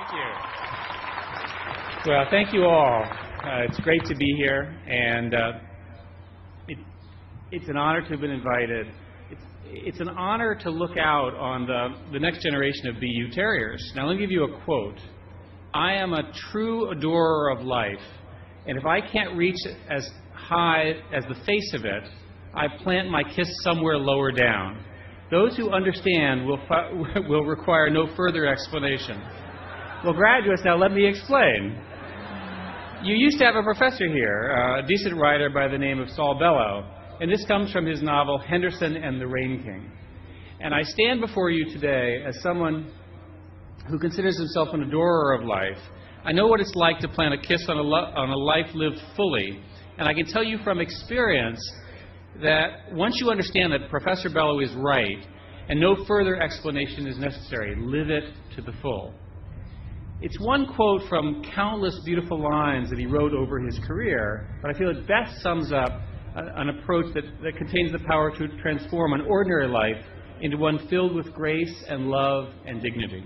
Thank you. Well, thank you all. Uh, it's great to be here, and uh, it, it's an honor to have been invited. It's, it's an honor to look out on the, the next generation of BU Terriers. Now, let me give you a quote. I am a true adorer of life, and if I can't reach as high as the face of it, I plant my kiss somewhere lower down. Those who understand will, will require no further explanation. Well, graduates, now let me explain. You used to have a professor here, uh, a decent writer by the name of Saul Bellow, and this comes from his novel Henderson and the Rain King. And I stand before you today as someone who considers himself an adorer of life. I know what it's like to plant a kiss on a, lo- on a life lived fully, and I can tell you from experience that once you understand that Professor Bellow is right and no further explanation is necessary, live it to the full. It's one quote from countless beautiful lines that he wrote over his career, but I feel it best sums up an approach that, that contains the power to transform an ordinary life into one filled with grace and love and dignity.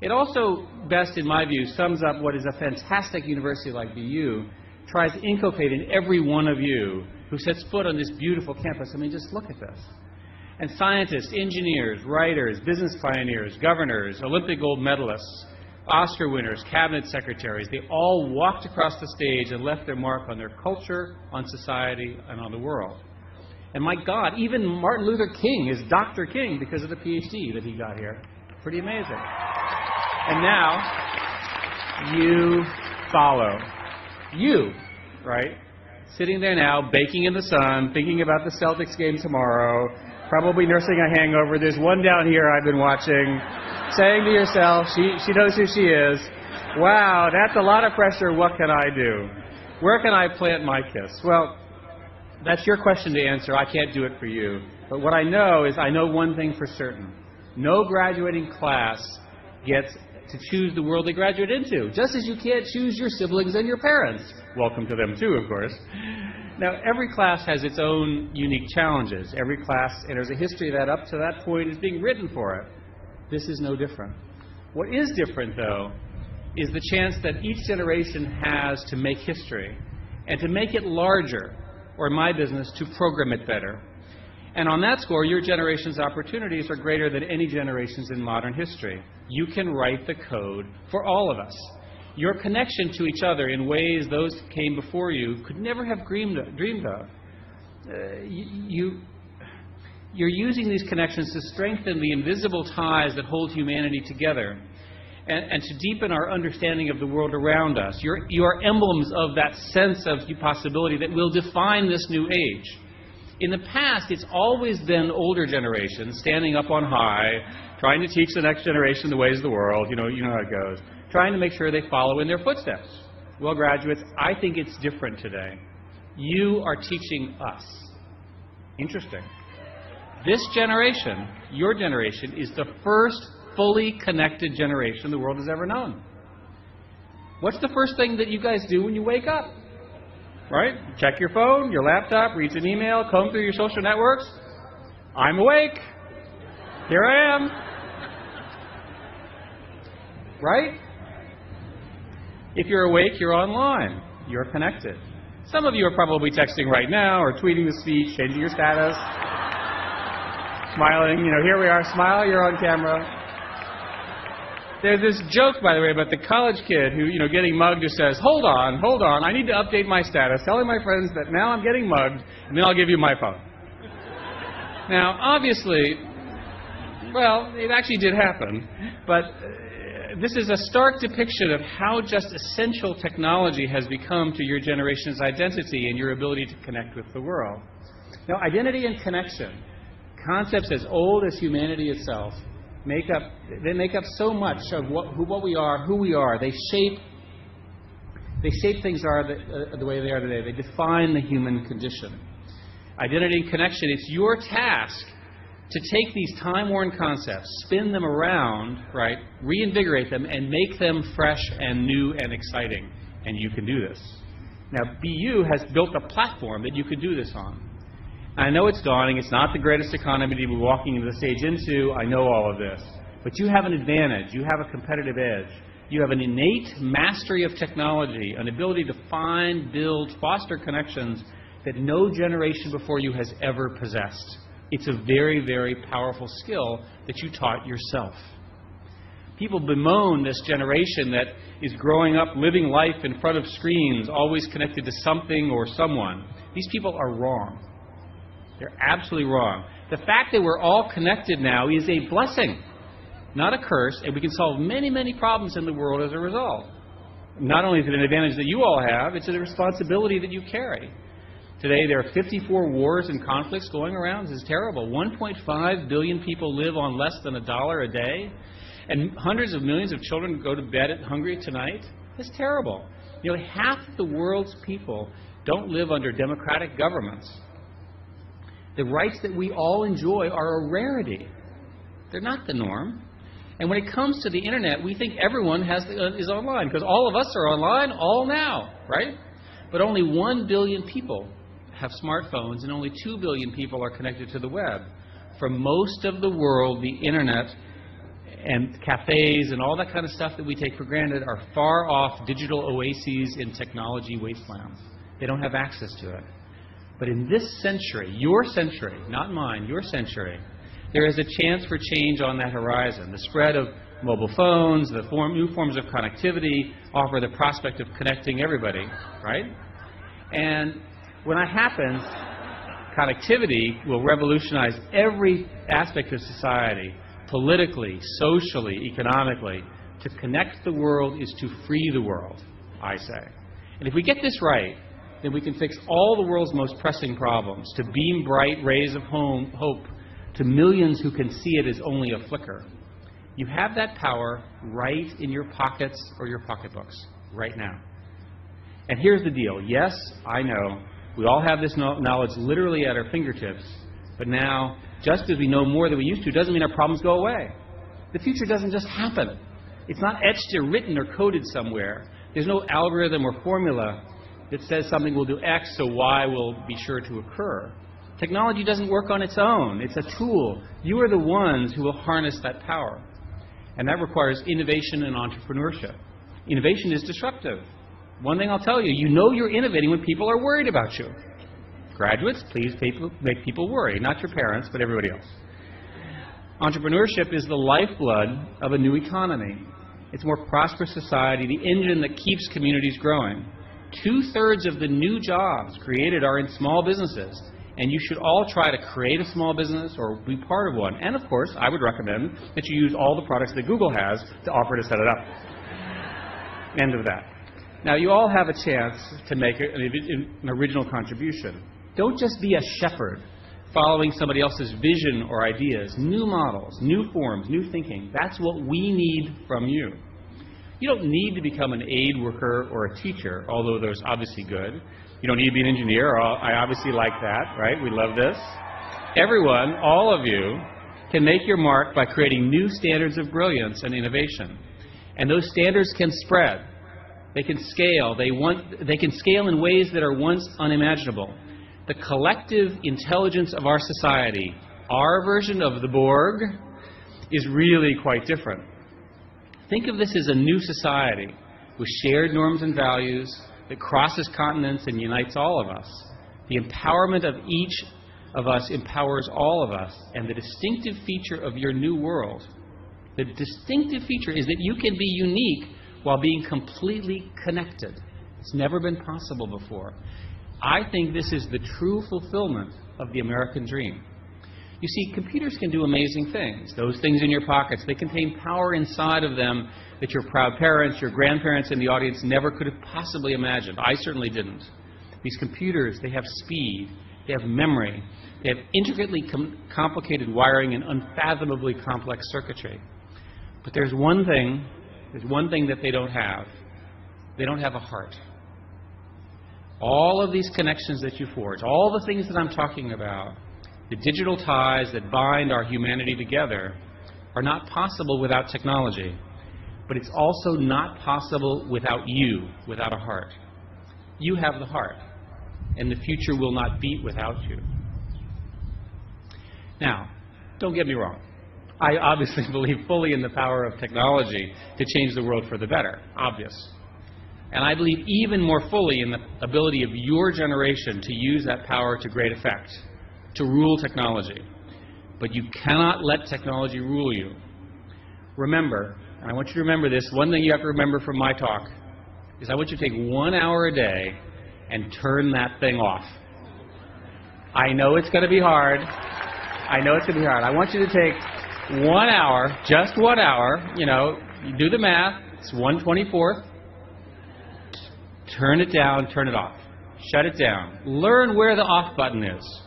It also best, in my view, sums up what is a fantastic university like BU tries to inculcate in every one of you who sets foot on this beautiful campus. I mean, just look at this. And scientists, engineers, writers, business pioneers, governors, Olympic gold medalists, Oscar winners, cabinet secretaries, they all walked across the stage and left their mark on their culture, on society, and on the world. And my God, even Martin Luther King is Dr. King because of the PhD that he got here. Pretty amazing. And now, you follow. You, right? Sitting there now, baking in the sun, thinking about the Celtics game tomorrow, probably nursing a hangover. There's one down here I've been watching saying to yourself, she, she knows who she is, wow, that's a lot of pressure. What can I do? Where can I plant my kiss? Well, that's your question to answer. I can't do it for you. But what I know is I know one thing for certain. No graduating class gets to choose the world they graduate into, just as you can't choose your siblings and your parents. Welcome to them, too, of course. Now, every class has its own unique challenges. Every class, and there's a history that up to that point is being written for it. This is no different. What is different, though, is the chance that each generation has to make history and to make it larger, or in my business, to program it better. And on that score, your generation's opportunities are greater than any generation's in modern history. You can write the code for all of us. Your connection to each other in ways those came before you could never have dreamed of. Dreamed of. Uh, you, you're using these connections to strengthen the invisible ties that hold humanity together and, and, to deepen our understanding of the world around us. You're, you are emblems of that sense of possibility that will define this new age. In the past, it's always been older generations standing up on high, trying to teach the next generation the ways of the world. You know, you know how it goes. Trying to make sure they follow in their footsteps. Well, graduates, I think it's different today. You are teaching us. Interesting. This generation, your generation, is the first fully connected generation the world has ever known. What's the first thing that you guys do when you wake up? Right? Check your phone, your laptop, read an email, comb through your social networks. I'm awake. Here I am. Right? If you're awake, you're online. You're connected. Some of you are probably texting right now or tweeting the speech, changing your status smiling. You know, here we are, smile, you're on camera. There's this joke, by the way, about the college kid who, you know, getting mugged who says, Hold on, hold on, I need to update my status, telling my friends that now I'm getting mugged, and then I'll give you my phone. Now, obviously, well, it actually did happen, but uh, this is a stark depiction of how just essential technology has become to your generation's identity and your ability to connect with the world. Now, identity and connection concepts as old as humanity itself make up they make up so much of what, who, what we are, who we are. They shape they shape things are the, uh, the way they are today. They define the human condition. Identity and connection. It's your task to take these time-worn concepts, spin them around, right, reinvigorate them, and make them fresh and new and exciting. And you can do this. Now, BU has built a platform that you can do this on. I know it's dawning. It's not the greatest economy to be walking into the stage into. I know all of this. But you have an advantage. You have a competitive edge. You have an innate mastery of technology, an ability to find, build, foster connections that no generation before you has ever possessed. It's a very, very powerful skill that you taught yourself. People bemoan this generation that is growing up living life in front of screens, always connected to something or someone. These people are wrong. They're absolutely wrong. The fact that we're all connected now is a blessing, not a curse, and we can solve many, many problems in the world as a result. Not only is it an advantage that you all have, it's a responsibility that you carry. Today, there are 54 wars and conflicts going around. This is terrible. 1.5 billion people live on less than a dollar a day, and hundreds of millions of children go to bed hungry tonight. It's terrible. You know, half the world's people don't live under democratic governments. The rights that we all enjoy are a rarity. They're not the norm. And when it comes to the internet, we think everyone has uh, is online because all of us are online all now, right? But only 1 billion people have smartphones and only 2 billion people are connected to the web. For most of the world, the internet and cafes and all that kind of stuff that we take for granted are far off digital oases in technology wastelands. They don't have access to it. But in this century, your century, not mine, your century, there is a chance for change on that horizon. The spread of mobile phones, the form, new forms of connectivity offer the prospect of connecting everybody, right? And when that happens, connectivity will revolutionize every aspect of society, politically, socially, economically. To connect the world is to free the world, I say. And if we get this right, then we can fix all the world's most pressing problems, to beam bright rays of home, hope to millions who can see it as only a flicker. You have that power right in your pockets or your pocketbooks right now. And here's the deal yes, I know, we all have this knowledge literally at our fingertips, but now, just as we know more than we used to, doesn't mean our problems go away. The future doesn't just happen. It's not etched or written or coded somewhere. There's no algorithm or formula that says something will do X, so Y will be sure to occur. Technology doesn't work on its own, it's a tool. You are the ones who will harness that power. And that requires innovation and entrepreneurship. Innovation is disruptive. One thing I'll tell you you know you're innovating when people are worried about you. Graduates, please make people worry, not your parents, but everybody else. Entrepreneurship is the lifeblood of a new economy. It's a more prosperous society, the engine that keeps communities growing. Two thirds of the new jobs created are in small businesses and you should all try to create a small business or be part of one. And of course, I would recommend that you use all the products that Google has to offer to set it up. End of that. Now, you all have a chance to make an original contribution. Don't just be a shepherd following somebody else's vision or ideas, new models, new forms, new thinking. That's what we need from you. You don't need to become an aid worker or a teacher, although those obviously good. You don't need to be an engineer. Uh, I obviously like that, right? We love this. Everyone, all of you, can make your mark by creating new standards of brilliance and innovation. And those standards can spread. They can scale. They, want, they can scale in ways that are once unimaginable. The collective intelligence of our society, our version of the Borg, is really quite different. Think of this as a new society with shared norms and values, that crosses continents and unites all of us. The empowerment of each of us empowers all of us. And the distinctive feature of your new world, the distinctive feature is that you can be unique while being completely connected. It's never been possible before. I think this is the true fulfillment of the American dream. You see, computers can do amazing things. Those things in your pockets, they contain power inside of them that your proud parents, your grandparents in the audience never could have possibly imagined. I certainly didn't. These computers, they have speed, they have memory, they have intricately com- complicated wiring and unfathomably complex circuitry. But there's one thing, there's one thing that they don't have. They don't have a heart. All of these connections that you forge, all the things that I'm talking about, the digital ties that bind our humanity together, are not possible without technology but it's also not possible without you, without a heart. You have the heart, and the future will not beat without you. Now, don't get me wrong. I obviously believe fully in the power of technology to change the world for the better, obvious. And I believe even more fully in the ability of your generation to use that power to great effect, to rule technology. But you cannot let technology rule you. Remember, and I want you to remember this, one thing you have to remember from my talk is I want you to take one hour a day and turn that thing off. I know it's going to be hard. I know it's going to be hard. I want you to take one hour, just one hour, you know, you do the math, it's 124th. Turn it down, turn it off. Shut it down. Learn where the off button is.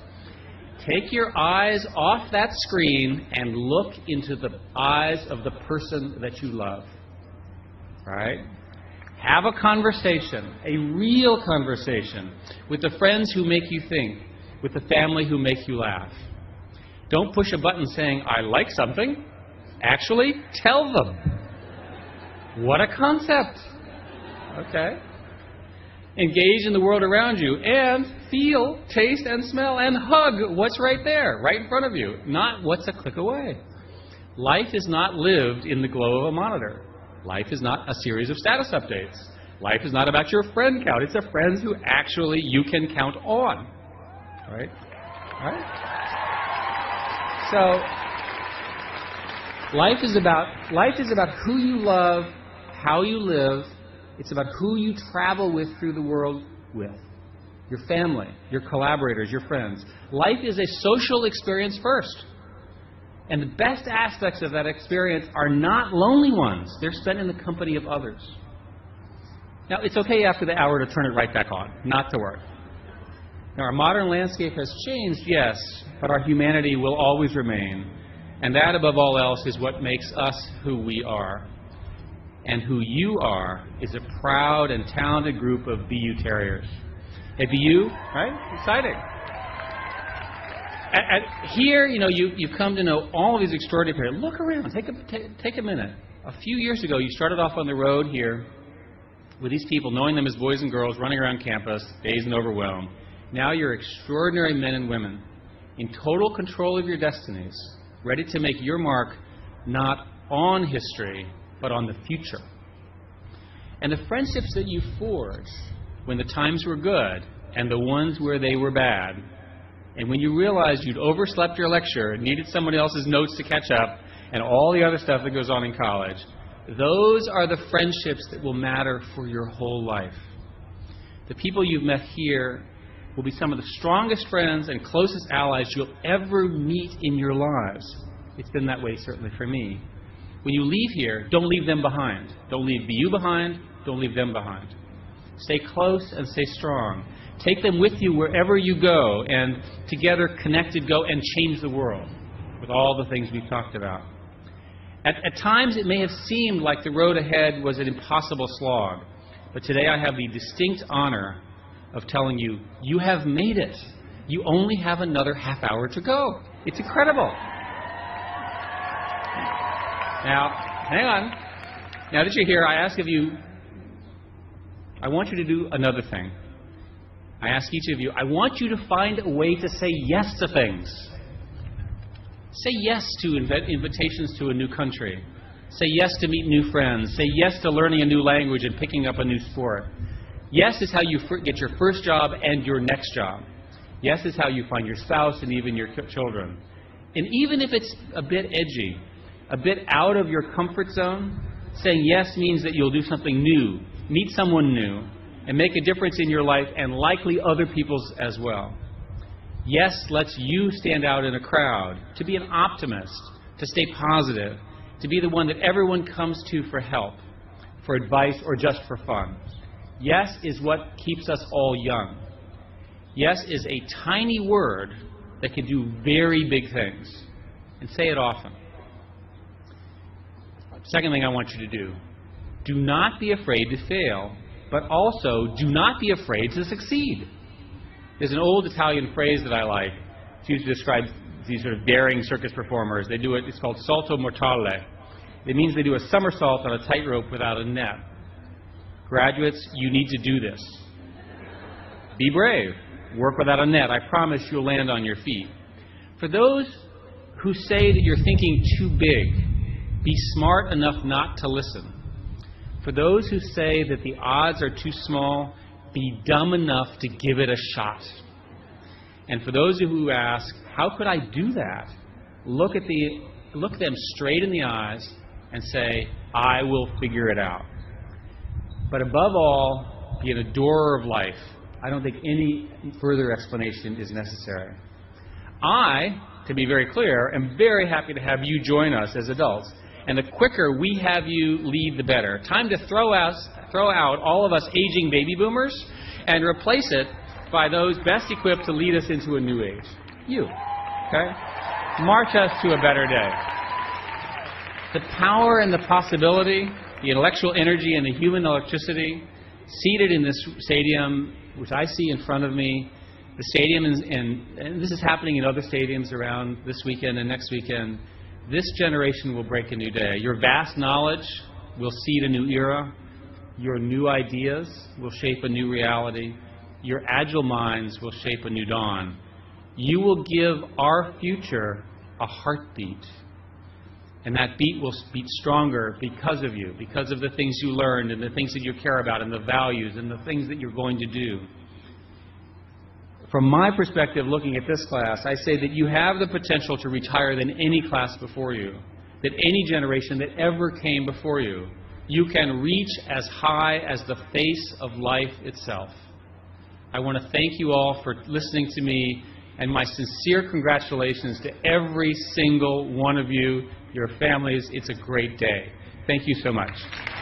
Take your eyes off that screen and look into the eyes of the person that you love. Right? Have a conversation, a real conversation, with the friends who make you think, with the family who make you laugh. Don't push a button saying, I like something. Actually, tell them. What a concept. Okay? Engage in the world around you and feel, taste, and smell and hug what's right there, right in front of you, not what's a click away. Life is not lived in the glow of a monitor. Life is not a series of status updates. Life is not about your friend count. It's the friends who actually you can count on. Right? Right? So life is about life is about who you love, how you live. It's about who you travel with through the world with. Your family, your collaborators, your friends. Life is a social experience first. And the best aspects of that experience are not lonely ones, they're spent in the company of others. Now, it's okay after the hour to turn it right back on, not to worry. Now, our modern landscape has changed, yes, but our humanity will always remain. And that, above all else, is what makes us who we are. And who you are is a proud and talented group of BU Terriers. Hey, you, right? Exciting at, at, here, you know, you, you've come to know all of these extraordinary people. Look around. Take a, t- take a minute. A few years ago, you started off on the road here with these people, knowing them as boys and girls, running around campus, dazed and overwhelmed. Now you're extraordinary men and women in total control of your destinies, ready to make your mark not on history, but on the future. And the friendships that you forge when the times were good and the ones where they were bad and when you realized you'd overslept your lecture, needed somebody else's notes to catch up, and all the other stuff that goes on in college, those are the friendships that will matter for your whole life. The people you've met here will be some of the strongest friends and closest allies you'll ever meet in your lives. It's been that way, certainly, for me. When you leave here, don't leave them behind. Don't leave you behind, don't leave them behind. Stay close and stay strong. Take them with you wherever you go, and together, connected, go and change the world with all the things we've talked about. At, at times, it may have seemed like the road ahead was an impossible slog, but today I have the distinct honor of telling you, you have made it. You only have another half hour to go. It's incredible. Now, hang on. Now that you're here, I ask of you, I want you to do another thing. I ask each of you, I want you to find a way to say yes to things. Say yes to inv- invitations to a new country. Say yes to meet new friends. Say yes to learning a new language and picking up a new sport. Yes is how you get your first job and your next job. Yes is how you find your spouse and even your children. And even if it's a bit edgy, a bit out of your comfort zone, saying yes means that you'll do something new, meet someone new, and make a difference in your life and likely other people's as well. Yes lets you stand out in a crowd, to be an optimist, to stay positive, to be the one that everyone comes to for help, for advice, or just for fun. Yes is what keeps us all young. Yes is a tiny word that can do very big things. And say it often. Second thing I want you to do do not be afraid to fail but also do not be afraid to succeed. There's an old Italian phrase that I like. It's used to describe these sort of daring circus performers. They do it, it's called salto mortale. It means they do a somersault on a tightrope without a net. Graduates, you need to do this. Be brave. Work without a net. I promise you'll land on your feet. For those who say that you're thinking too big, be smart enough not to listen. For those who say that the odds are too small, be dumb enough to give it a shot. And for those who ask, how could I do that? Look at the look them straight in the eyes and say, I will figure it out. But above all, be an adorer of life. I don't think any further explanation is necessary. I, to be very clear, am very happy to have you join us as adults. And the quicker we have you lead, the better. Time to throw out, throw out all of us aging baby boomers and replace it by those best equipped to lead us into a new age. You. Okay? March us to a better day. The power and the possibility, the intellectual energy and the human electricity seated in this stadium, which I see in front of me, the stadium, is, and, and this is happening in other stadiums around this weekend and next weekend, this generation will break a new day. Your vast knowledge will seed a new era. Your new ideas will shape a new reality. Your agile minds will shape a new dawn. You will give our future a heartbeat. And that beat will beat stronger because of you, because of the things you learned and the things that you care about and the values and the things that you're going to do. From my perspective, looking at this class, I say that you have the potential to reach higher than any class before you, that any generation that ever came before you. You can reach as high as the face of life itself. I want to thank you all for listening to me, and my sincere congratulations to every single one of you, your families. It's a great day. Thank you so much.